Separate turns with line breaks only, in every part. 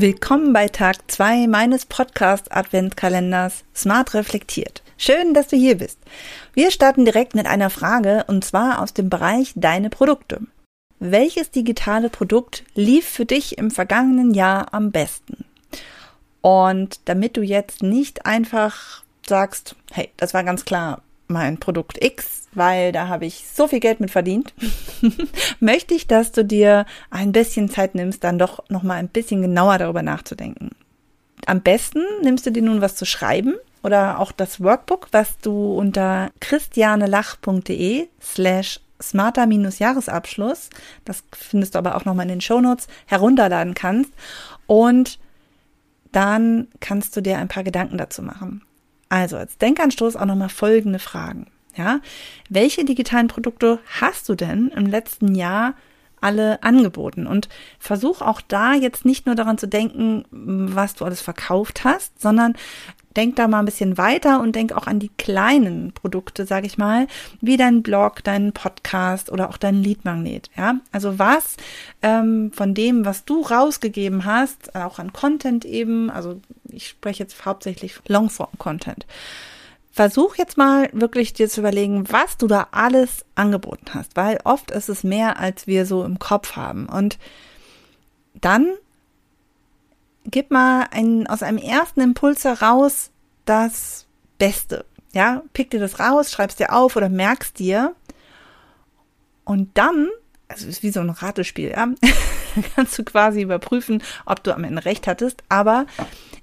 Willkommen bei Tag 2 meines Podcast Adventkalenders Smart Reflektiert. Schön, dass du hier bist. Wir starten direkt mit einer Frage und zwar aus dem Bereich Deine Produkte. Welches digitale Produkt lief für dich im vergangenen Jahr am besten? Und damit du jetzt nicht einfach sagst, hey, das war ganz klar mein Produkt X, weil da habe ich so viel Geld mit verdient, möchte ich, dass du dir ein bisschen Zeit nimmst, dann doch noch mal ein bisschen genauer darüber nachzudenken. Am besten nimmst du dir nun was zu schreiben oder auch das Workbook, was du unter christianelach.de slash smarter-jahresabschluss, das findest du aber auch nochmal in den Shownotes, herunterladen kannst und dann kannst du dir ein paar Gedanken dazu machen. Also als Denkanstoß auch nochmal folgende Fragen. Ja, welche digitalen Produkte hast du denn im letzten Jahr alle angeboten? Und versuch auch da jetzt nicht nur daran zu denken, was du alles verkauft hast, sondern denk da mal ein bisschen weiter und denk auch an die kleinen Produkte, sage ich mal, wie dein Blog, dein Podcast oder auch dein Leadmagnet. Ja, also was ähm, von dem, was du rausgegeben hast, auch an Content eben, also ich spreche jetzt hauptsächlich Longform-Content. Versuch jetzt mal wirklich dir zu überlegen, was du da alles angeboten hast, weil oft ist es mehr, als wir so im Kopf haben. Und dann gib mal einen, aus einem ersten Impuls heraus das Beste. Ja, pick dir das raus, schreibst dir auf oder merkst dir. Und dann, also ist wie so ein Ratespiel, ja, kannst du quasi überprüfen, ob du am Ende recht hattest. Aber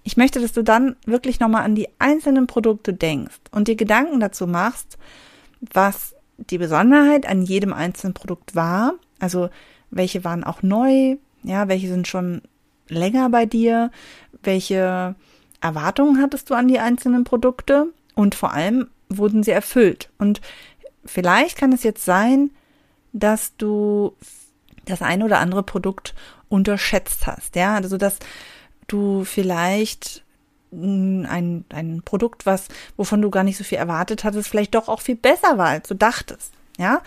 ich möchte, dass du dann wirklich nochmal an die einzelnen Produkte denkst und dir Gedanken dazu machst, was die Besonderheit an jedem einzelnen Produkt war. Also welche waren auch neu, ja, welche sind schon länger bei dir? Welche Erwartungen hattest du an die einzelnen Produkte? Und vor allem, wurden sie erfüllt? Und vielleicht kann es jetzt sein, dass du das ein oder andere Produkt unterschätzt hast, ja, also dass du vielleicht ein, ein Produkt, was, wovon du gar nicht so viel erwartet hattest, vielleicht doch auch viel besser war, als du dachtest. Ja,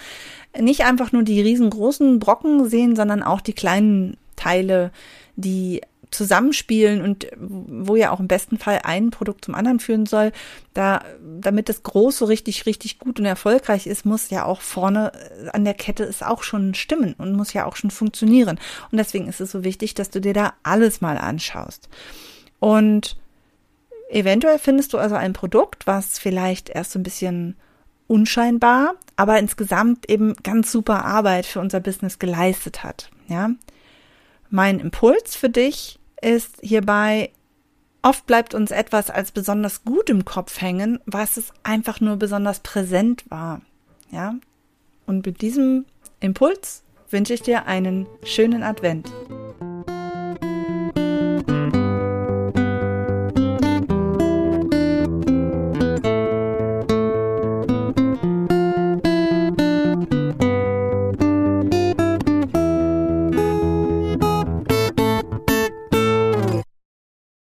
nicht einfach nur die riesengroßen Brocken sehen, sondern auch die kleinen Teile, die zusammenspielen und wo ja auch im besten Fall ein Produkt zum anderen führen soll, da, damit das Große richtig, richtig gut und erfolgreich ist, muss ja auch vorne an der Kette es auch schon stimmen und muss ja auch schon funktionieren. Und deswegen ist es so wichtig, dass du dir da alles mal anschaust. Und eventuell findest du also ein Produkt, was vielleicht erst so ein bisschen unscheinbar, aber insgesamt eben ganz super Arbeit für unser Business geleistet hat. Ja, mein Impuls für dich ist hierbei, oft bleibt uns etwas als besonders gut im Kopf hängen, was es einfach nur besonders präsent war. Ja? Und mit diesem Impuls wünsche ich dir einen schönen Advent.